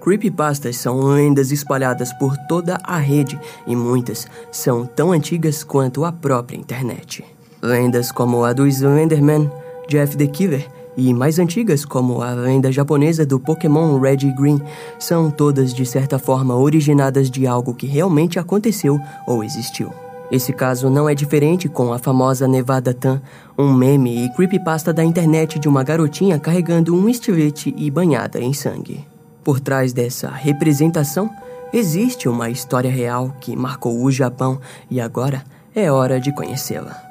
Creepypastas são lendas espalhadas por toda a rede e muitas são tão antigas quanto a própria internet. Lendas como a do Slenderman, Jeff the Killer e mais antigas como a lenda japonesa do Pokémon Red e Green são todas de certa forma originadas de algo que realmente aconteceu ou existiu. Esse caso não é diferente com a famosa Nevada Tan, um meme e creepypasta da internet de uma garotinha carregando um estilete e banhada em sangue. Por trás dessa representação, existe uma história real que marcou o Japão e agora é hora de conhecê-la.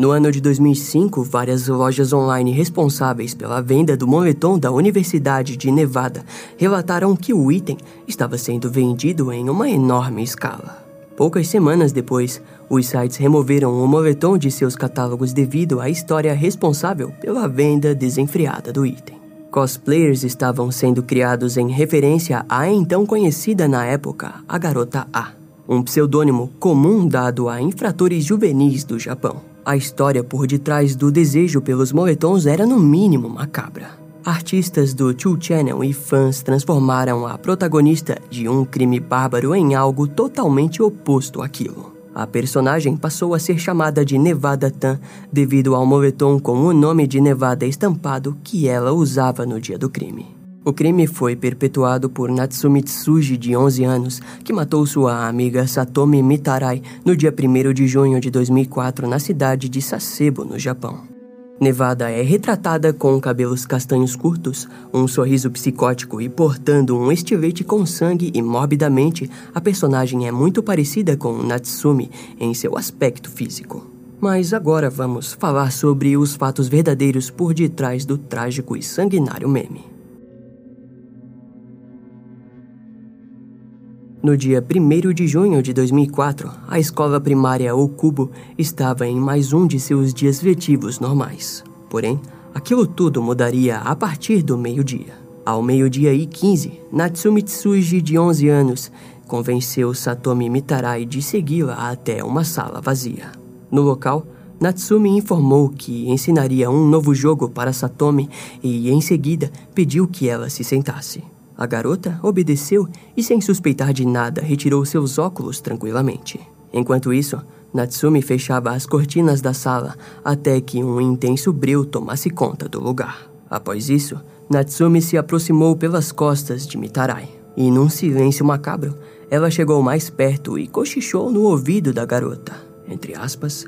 No ano de 2005, várias lojas online responsáveis pela venda do moletom da Universidade de Nevada relataram que o item estava sendo vendido em uma enorme escala. Poucas semanas depois, os sites removeram o moletom de seus catálogos devido à história responsável pela venda desenfreada do item. Cosplayers estavam sendo criados em referência à então conhecida na época a Garota A, um pseudônimo comum dado a infratores juvenis do Japão. A história por detrás do desejo pelos moletons era no mínimo macabra. Artistas do Two Channel e fãs transformaram a protagonista de um crime bárbaro em algo totalmente oposto àquilo. A personagem passou a ser chamada de Nevada Tan devido ao moletom com o nome de Nevada estampado que ela usava no dia do crime. O crime foi perpetuado por Natsumi Tsuji, de 11 anos, que matou sua amiga Satomi Mitarai no dia 1 de junho de 2004 na cidade de Sasebo, no Japão. Nevada é retratada com cabelos castanhos curtos, um sorriso psicótico e portando um estilete com sangue e morbidamente, a personagem é muito parecida com Natsumi em seu aspecto físico. Mas agora vamos falar sobre os fatos verdadeiros por detrás do trágico e sanguinário meme. No dia 1 de junho de 2004, a escola primária Okubo estava em mais um de seus dias letivos normais. Porém, aquilo tudo mudaria a partir do meio-dia. Ao meio-dia e 15, Natsumi Tsuji, de 11 anos, convenceu Satomi Mitarai de segui-la até uma sala vazia. No local, Natsumi informou que ensinaria um novo jogo para Satomi e, em seguida, pediu que ela se sentasse. A garota obedeceu e, sem suspeitar de nada, retirou seus óculos tranquilamente. Enquanto isso, Natsumi fechava as cortinas da sala até que um intenso breu tomasse conta do lugar. Após isso, Natsumi se aproximou pelas costas de Mitarai. E, num silêncio macabro, ela chegou mais perto e cochichou no ouvido da garota. Entre aspas,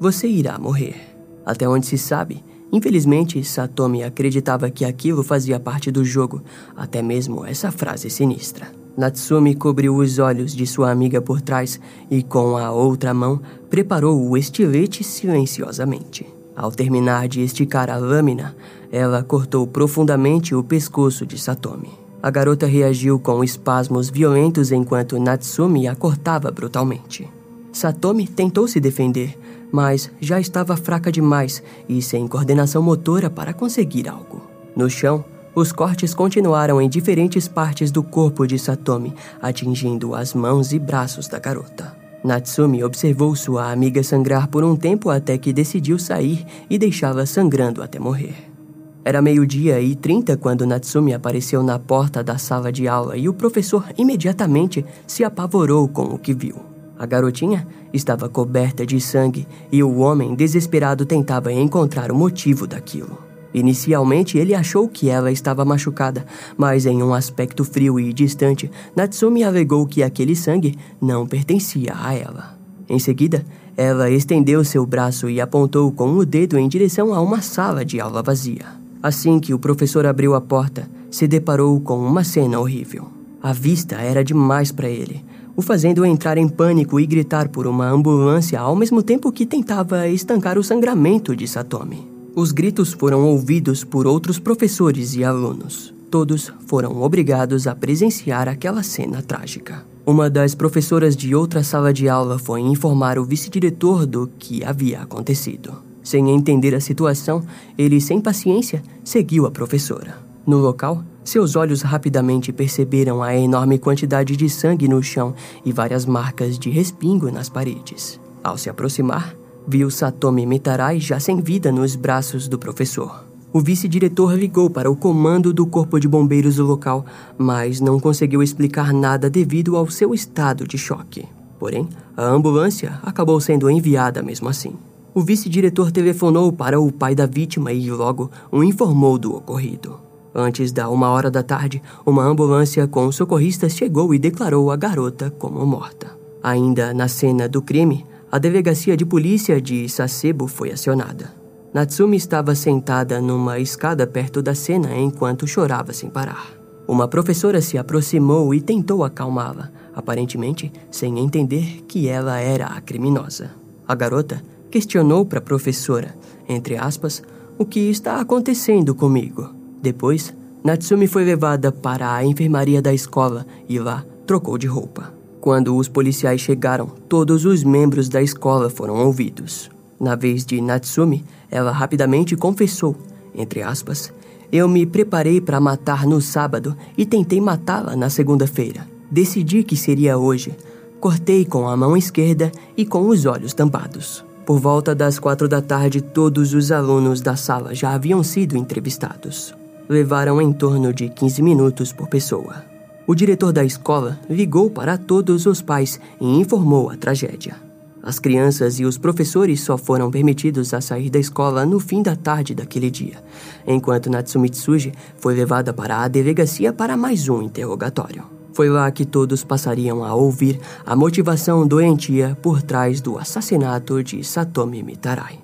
você irá morrer. Até onde se sabe, Infelizmente, Satomi acreditava que aquilo fazia parte do jogo, até mesmo essa frase sinistra. Natsumi cobriu os olhos de sua amiga por trás e, com a outra mão, preparou o estilete silenciosamente. Ao terminar de esticar a lâmina, ela cortou profundamente o pescoço de Satomi. A garota reagiu com espasmos violentos enquanto Natsumi a cortava brutalmente. Satomi tentou se defender, mas já estava fraca demais e sem coordenação motora para conseguir algo. No chão, os cortes continuaram em diferentes partes do corpo de Satomi, atingindo as mãos e braços da garota. Natsumi observou sua amiga sangrar por um tempo até que decidiu sair e deixá-la sangrando até morrer. Era meio-dia e trinta quando Natsumi apareceu na porta da sala de aula e o professor imediatamente se apavorou com o que viu. A garotinha estava coberta de sangue e o homem desesperado tentava encontrar o motivo daquilo. Inicialmente, ele achou que ela estava machucada, mas em um aspecto frio e distante, Natsumi alegou que aquele sangue não pertencia a ela. Em seguida, ela estendeu seu braço e apontou com o dedo em direção a uma sala de aula vazia. Assim que o professor abriu a porta, se deparou com uma cena horrível. A vista era demais para ele o fazendo entrar em pânico e gritar por uma ambulância ao mesmo tempo que tentava estancar o sangramento de Satomi. Os gritos foram ouvidos por outros professores e alunos. Todos foram obrigados a presenciar aquela cena trágica. Uma das professoras de outra sala de aula foi informar o vice-diretor do que havia acontecido. Sem entender a situação, ele, sem paciência, seguiu a professora. No local, seus olhos rapidamente perceberam a enorme quantidade de sangue no chão e várias marcas de respingo nas paredes. Ao se aproximar, viu Satomi Mitarai já sem vida nos braços do professor. O vice-diretor ligou para o comando do corpo de bombeiros do local, mas não conseguiu explicar nada devido ao seu estado de choque. Porém, a ambulância acabou sendo enviada mesmo assim. O vice-diretor telefonou para o pai da vítima e logo o informou do ocorrido. Antes da uma hora da tarde, uma ambulância com socorristas chegou e declarou a garota como morta. Ainda na cena do crime, a delegacia de polícia de Sasebo foi acionada. Natsumi estava sentada numa escada perto da cena enquanto chorava sem parar. Uma professora se aproximou e tentou acalmá-la, aparentemente sem entender que ela era a criminosa. A garota questionou para a professora, entre aspas, o que está acontecendo comigo. Depois, Natsumi foi levada para a enfermaria da escola e lá trocou de roupa. Quando os policiais chegaram, todos os membros da escola foram ouvidos. Na vez de Natsumi, ela rapidamente confessou, entre aspas, eu me preparei para matar no sábado e tentei matá-la na segunda-feira. Decidi que seria hoje. Cortei com a mão esquerda e com os olhos tampados. Por volta das quatro da tarde, todos os alunos da sala já haviam sido entrevistados. Levaram em torno de 15 minutos por pessoa. O diretor da escola ligou para todos os pais e informou a tragédia. As crianças e os professores só foram permitidos a sair da escola no fim da tarde daquele dia, enquanto Natsumi Tsuji foi levada para a delegacia para mais um interrogatório. Foi lá que todos passariam a ouvir a motivação doentia por trás do assassinato de Satomi Mitarai.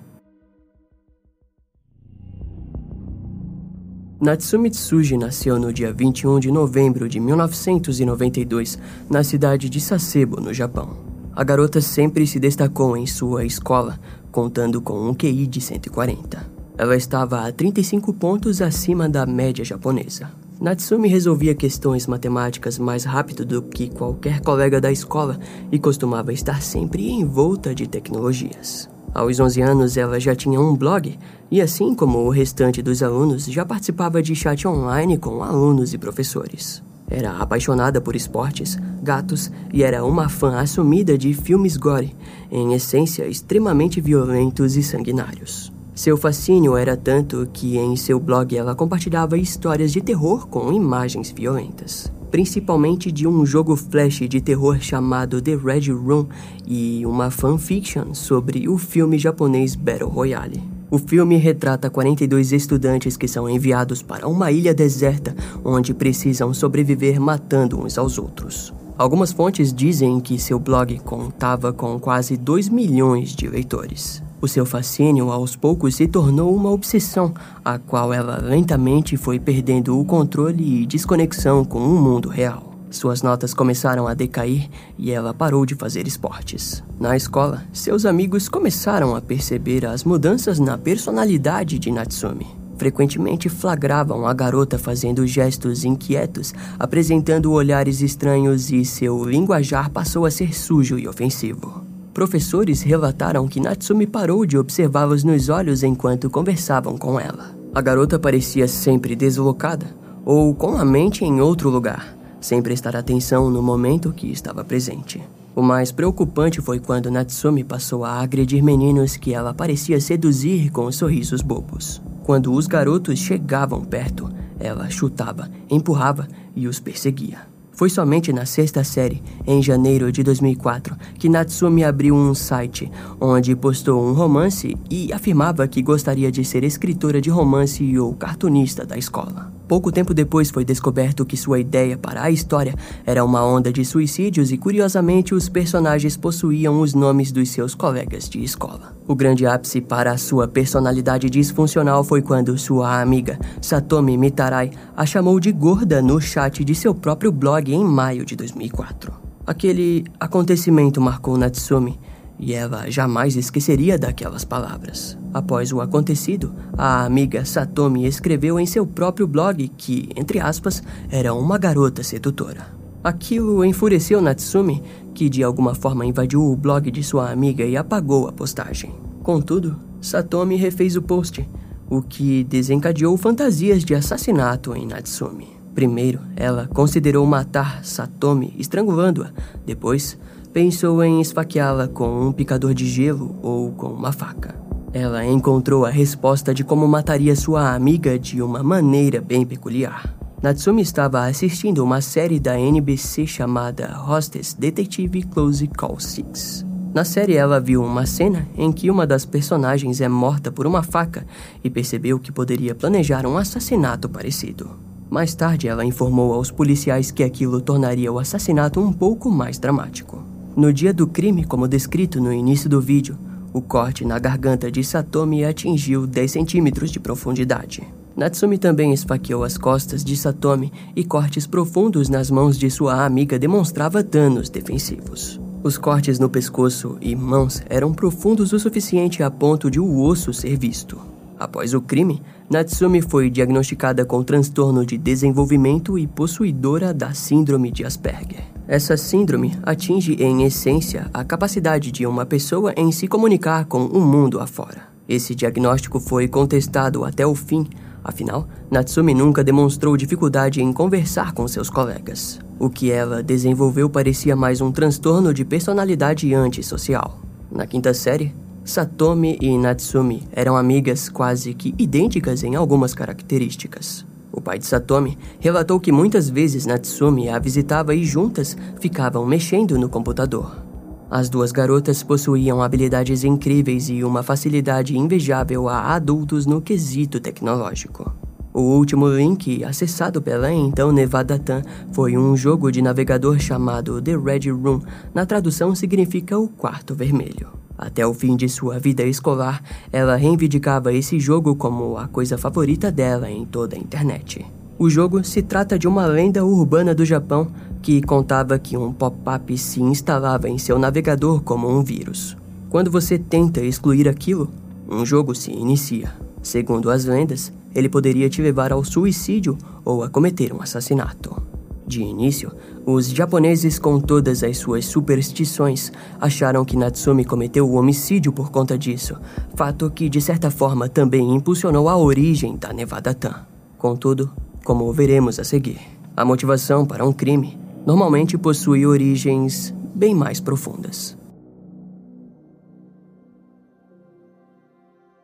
Natsumi Tsuji nasceu no dia 21 de novembro de 1992, na cidade de Sasebo, no Japão. A garota sempre se destacou em sua escola, contando com um QI de 140. Ela estava a 35 pontos acima da média japonesa. Natsumi resolvia questões matemáticas mais rápido do que qualquer colega da escola e costumava estar sempre envolta de tecnologias. Aos 11 anos, ela já tinha um blog e, assim como o restante dos alunos, já participava de chat online com alunos e professores. Era apaixonada por esportes, gatos e era uma fã assumida de filmes gore, em essência extremamente violentos e sanguinários. Seu fascínio era tanto que em seu blog ela compartilhava histórias de terror com imagens violentas principalmente de um jogo flash de terror chamado The Red Room e uma fanfiction sobre o filme japonês Battle Royale. O filme retrata 42 estudantes que são enviados para uma ilha deserta onde precisam sobreviver matando uns aos outros. Algumas fontes dizem que seu blog contava com quase 2 milhões de leitores. O seu fascínio aos poucos se tornou uma obsessão, a qual ela lentamente foi perdendo o controle e desconexão com o mundo real. Suas notas começaram a decair e ela parou de fazer esportes. Na escola, seus amigos começaram a perceber as mudanças na personalidade de Natsumi. Frequentemente flagravam a garota fazendo gestos inquietos, apresentando olhares estranhos e seu linguajar passou a ser sujo e ofensivo. Professores relataram que Natsumi parou de observá-los nos olhos enquanto conversavam com ela. A garota parecia sempre deslocada ou com a mente em outro lugar, sem prestar atenção no momento que estava presente. O mais preocupante foi quando Natsumi passou a agredir meninos que ela parecia seduzir com sorrisos bobos. Quando os garotos chegavam perto, ela chutava, empurrava e os perseguia. Foi somente na sexta série, em janeiro de 2004, que Natsumi abriu um site onde postou um romance e afirmava que gostaria de ser escritora de romance ou cartunista da escola. Pouco tempo depois foi descoberto que sua ideia para a história era uma onda de suicídios e, curiosamente, os personagens possuíam os nomes dos seus colegas de escola. O grande ápice para a sua personalidade disfuncional foi quando sua amiga, Satomi Mitarai, a chamou de gorda no chat de seu próprio blog em maio de 2004. Aquele acontecimento marcou Natsumi e ela jamais esqueceria daquelas palavras. Após o acontecido, a amiga Satomi escreveu em seu próprio blog que, entre aspas, era uma garota sedutora. Aquilo enfureceu Natsumi, que de alguma forma invadiu o blog de sua amiga e apagou a postagem. Contudo, Satomi refez o post, o que desencadeou fantasias de assassinato em Natsumi. Primeiro, ela considerou matar Satomi estrangulando-a. Depois, pensou em esfaqueá-la com um picador de gelo ou com uma faca. Ela encontrou a resposta de como mataria sua amiga de uma maneira bem peculiar. Natsumi estava assistindo uma série da NBC chamada Hostess Detective Close Call 6. Na série, ela viu uma cena em que uma das personagens é morta por uma faca e percebeu que poderia planejar um assassinato parecido. Mais tarde, ela informou aos policiais que aquilo tornaria o assassinato um pouco mais dramático. No dia do crime, como descrito no início do vídeo, o corte na garganta de Satomi atingiu 10 centímetros de profundidade. Natsumi também esfaqueou as costas de Satomi e cortes profundos nas mãos de sua amiga demonstrava danos defensivos. Os cortes no pescoço e mãos eram profundos o suficiente a ponto de o osso ser visto. Após o crime, Natsumi foi diagnosticada com transtorno de desenvolvimento e possuidora da Síndrome de Asperger. Essa síndrome atinge, em essência, a capacidade de uma pessoa em se comunicar com o mundo afora. Esse diagnóstico foi contestado até o fim, afinal, Natsumi nunca demonstrou dificuldade em conversar com seus colegas. O que ela desenvolveu parecia mais um transtorno de personalidade antissocial. Na quinta série, Satomi e Natsumi eram amigas quase que idênticas em algumas características. O pai de Satomi relatou que muitas vezes Natsumi a visitava e juntas ficavam mexendo no computador. As duas garotas possuíam habilidades incríveis e uma facilidade invejável a adultos no quesito tecnológico. O último link acessado pela então Nevada Tan foi um jogo de navegador chamado The Red Room, na tradução significa o quarto vermelho. Até o fim de sua vida escolar, ela reivindicava esse jogo como a coisa favorita dela em toda a internet. O jogo se trata de uma lenda urbana do Japão que contava que um pop-up se instalava em seu navegador como um vírus. Quando você tenta excluir aquilo, um jogo se inicia. Segundo as lendas, ele poderia te levar ao suicídio ou a cometer um assassinato. De início, os japoneses, com todas as suas superstições, acharam que Natsumi cometeu o homicídio por conta disso, fato que de certa forma também impulsionou a origem da Nevada Tan. Contudo, como veremos a seguir, a motivação para um crime normalmente possui origens bem mais profundas.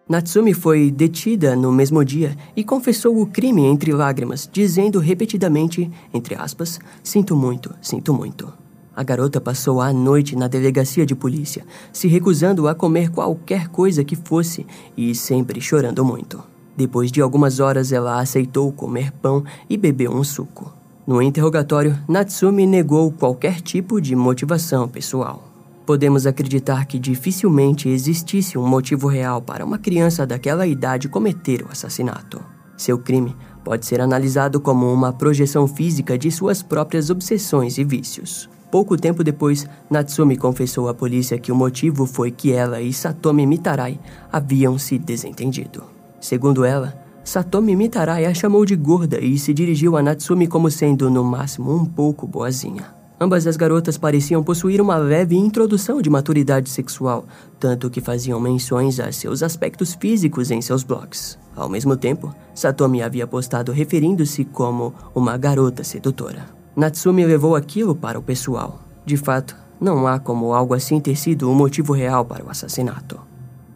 Natsumi foi detida no mesmo dia e confessou o crime entre lágrimas, dizendo repetidamente, entre aspas, sinto muito, sinto muito. A garota passou a noite na delegacia de polícia, se recusando a comer qualquer coisa que fosse e sempre chorando muito. Depois de algumas horas, ela aceitou comer pão e bebeu um suco. No interrogatório, Natsumi negou qualquer tipo de motivação pessoal podemos acreditar que dificilmente existisse um motivo real para uma criança daquela idade cometer o assassinato. Seu crime pode ser analisado como uma projeção física de suas próprias obsessões e vícios. Pouco tempo depois, Natsumi confessou à polícia que o motivo foi que ela e Satomi Mitarai haviam se desentendido. Segundo ela, Satomi Mitarai a chamou de gorda e se dirigiu a Natsumi como sendo, no máximo, um pouco boazinha. Ambas as garotas pareciam possuir uma leve introdução de maturidade sexual, tanto que faziam menções a seus aspectos físicos em seus blogs. Ao mesmo tempo, Satomi havia postado referindo-se como uma garota sedutora. Natsumi levou aquilo para o pessoal. De fato, não há como algo assim ter sido o motivo real para o assassinato.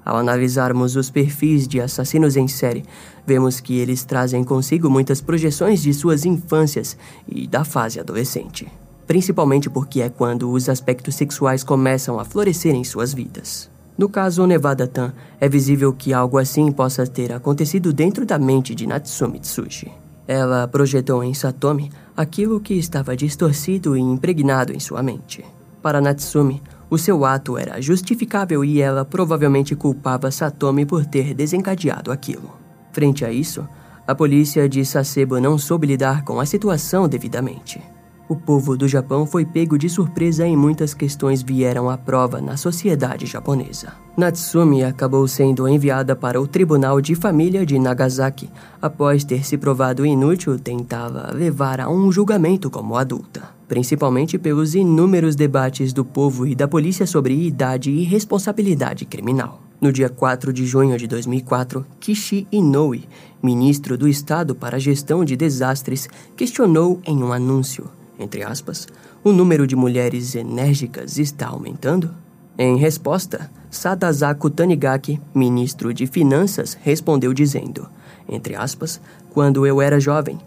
Ao analisarmos os perfis de assassinos em série, vemos que eles trazem consigo muitas projeções de suas infâncias e da fase adolescente principalmente porque é quando os aspectos sexuais começam a florescer em suas vidas. No caso Nevada Tan, é visível que algo assim possa ter acontecido dentro da mente de Natsumi Tsuji. Ela projetou em Satomi aquilo que estava distorcido e impregnado em sua mente. Para Natsumi, o seu ato era justificável e ela provavelmente culpava Satomi por ter desencadeado aquilo. Frente a isso, a polícia de Sasebo não soube lidar com a situação devidamente. O povo do Japão foi pego de surpresa e muitas questões vieram à prova na sociedade japonesa. Natsumi acabou sendo enviada para o Tribunal de Família de Nagasaki após ter se provado inútil tentá-la levar a um julgamento como adulta, principalmente pelos inúmeros debates do povo e da polícia sobre idade e responsabilidade criminal. No dia 4 de junho de 2004, Kishi Inoue, ministro do Estado para a Gestão de Desastres, questionou em um anúncio entre aspas, o número de mulheres enérgicas está aumentando? Em resposta, Sadazaku Tanigaki, ministro de Finanças, respondeu dizendo, entre aspas, quando eu era jovem,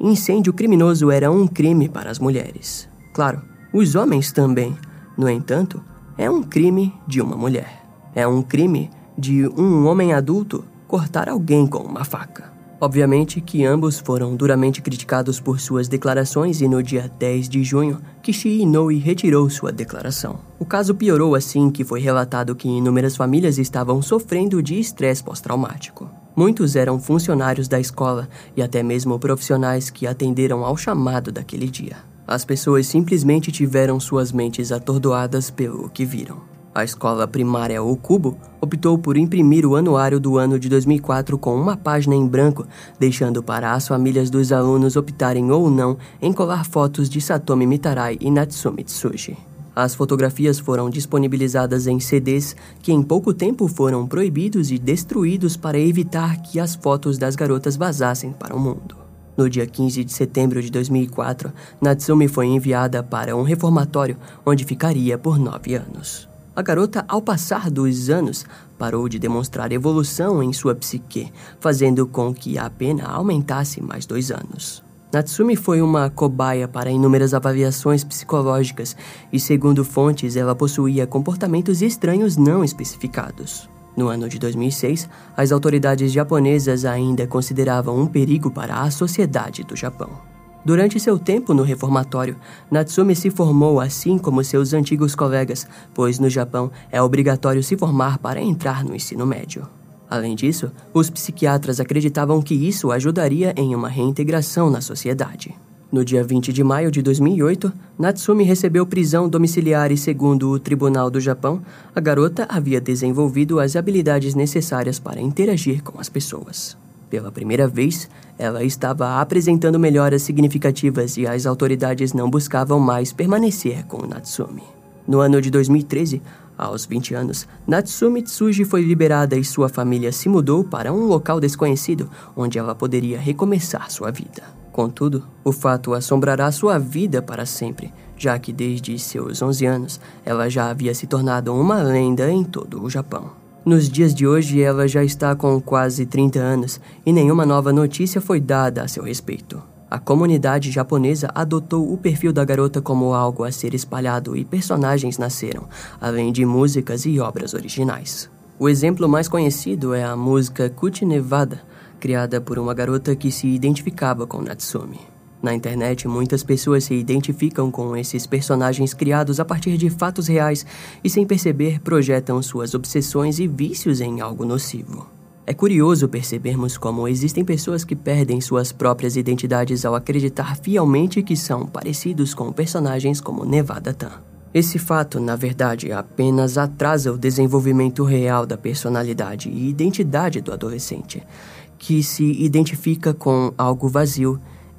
incêndio criminoso era um crime para as mulheres. Claro, os homens também. No entanto, é um crime de uma mulher. É um crime de um homem adulto cortar alguém com uma faca. Obviamente que ambos foram duramente criticados por suas declarações e no dia 10 de junho, Kishi Inoue retirou sua declaração. O caso piorou assim que foi relatado que inúmeras famílias estavam sofrendo de estresse pós-traumático. Muitos eram funcionários da escola e até mesmo profissionais que atenderam ao chamado daquele dia. As pessoas simplesmente tiveram suas mentes atordoadas pelo que viram. A escola primária O Cubo optou por imprimir o anuário do ano de 2004 com uma página em branco, deixando para as famílias dos alunos optarem ou não em colar fotos de Satomi Mitarai e Natsumi Tsuji. As fotografias foram disponibilizadas em CDs que em pouco tempo foram proibidos e destruídos para evitar que as fotos das garotas vazassem para o mundo. No dia 15 de setembro de 2004, Natsumi foi enviada para um reformatório onde ficaria por nove anos. A garota, ao passar dos anos, parou de demonstrar evolução em sua psique, fazendo com que a pena aumentasse mais dois anos. Natsumi foi uma cobaia para inúmeras avaliações psicológicas e, segundo fontes, ela possuía comportamentos estranhos não especificados. No ano de 2006, as autoridades japonesas ainda consideravam um perigo para a sociedade do Japão. Durante seu tempo no reformatório, Natsumi se formou assim como seus antigos colegas, pois no Japão é obrigatório se formar para entrar no ensino médio. Além disso, os psiquiatras acreditavam que isso ajudaria em uma reintegração na sociedade. No dia 20 de maio de 2008, Natsumi recebeu prisão domiciliar e, segundo o Tribunal do Japão, a garota havia desenvolvido as habilidades necessárias para interagir com as pessoas. Pela primeira vez, ela estava apresentando melhoras significativas e as autoridades não buscavam mais permanecer com Natsumi. No ano de 2013, aos 20 anos, Natsumi Tsuji foi liberada e sua família se mudou para um local desconhecido onde ela poderia recomeçar sua vida. Contudo, o fato assombrará sua vida para sempre, já que desde seus 11 anos ela já havia se tornado uma lenda em todo o Japão. Nos dias de hoje, ela já está com quase 30 anos e nenhuma nova notícia foi dada a seu respeito. A comunidade japonesa adotou o perfil da garota como algo a ser espalhado e personagens nasceram, além de músicas e obras originais. O exemplo mais conhecido é a música Kuti Nevada, criada por uma garota que se identificava com Natsumi. Na internet, muitas pessoas se identificam com esses personagens criados a partir de fatos reais e, sem perceber, projetam suas obsessões e vícios em algo nocivo. É curioso percebermos como existem pessoas que perdem suas próprias identidades ao acreditar fielmente que são parecidos com personagens como Nevada Tan. Esse fato, na verdade, apenas atrasa o desenvolvimento real da personalidade e identidade do adolescente, que se identifica com algo vazio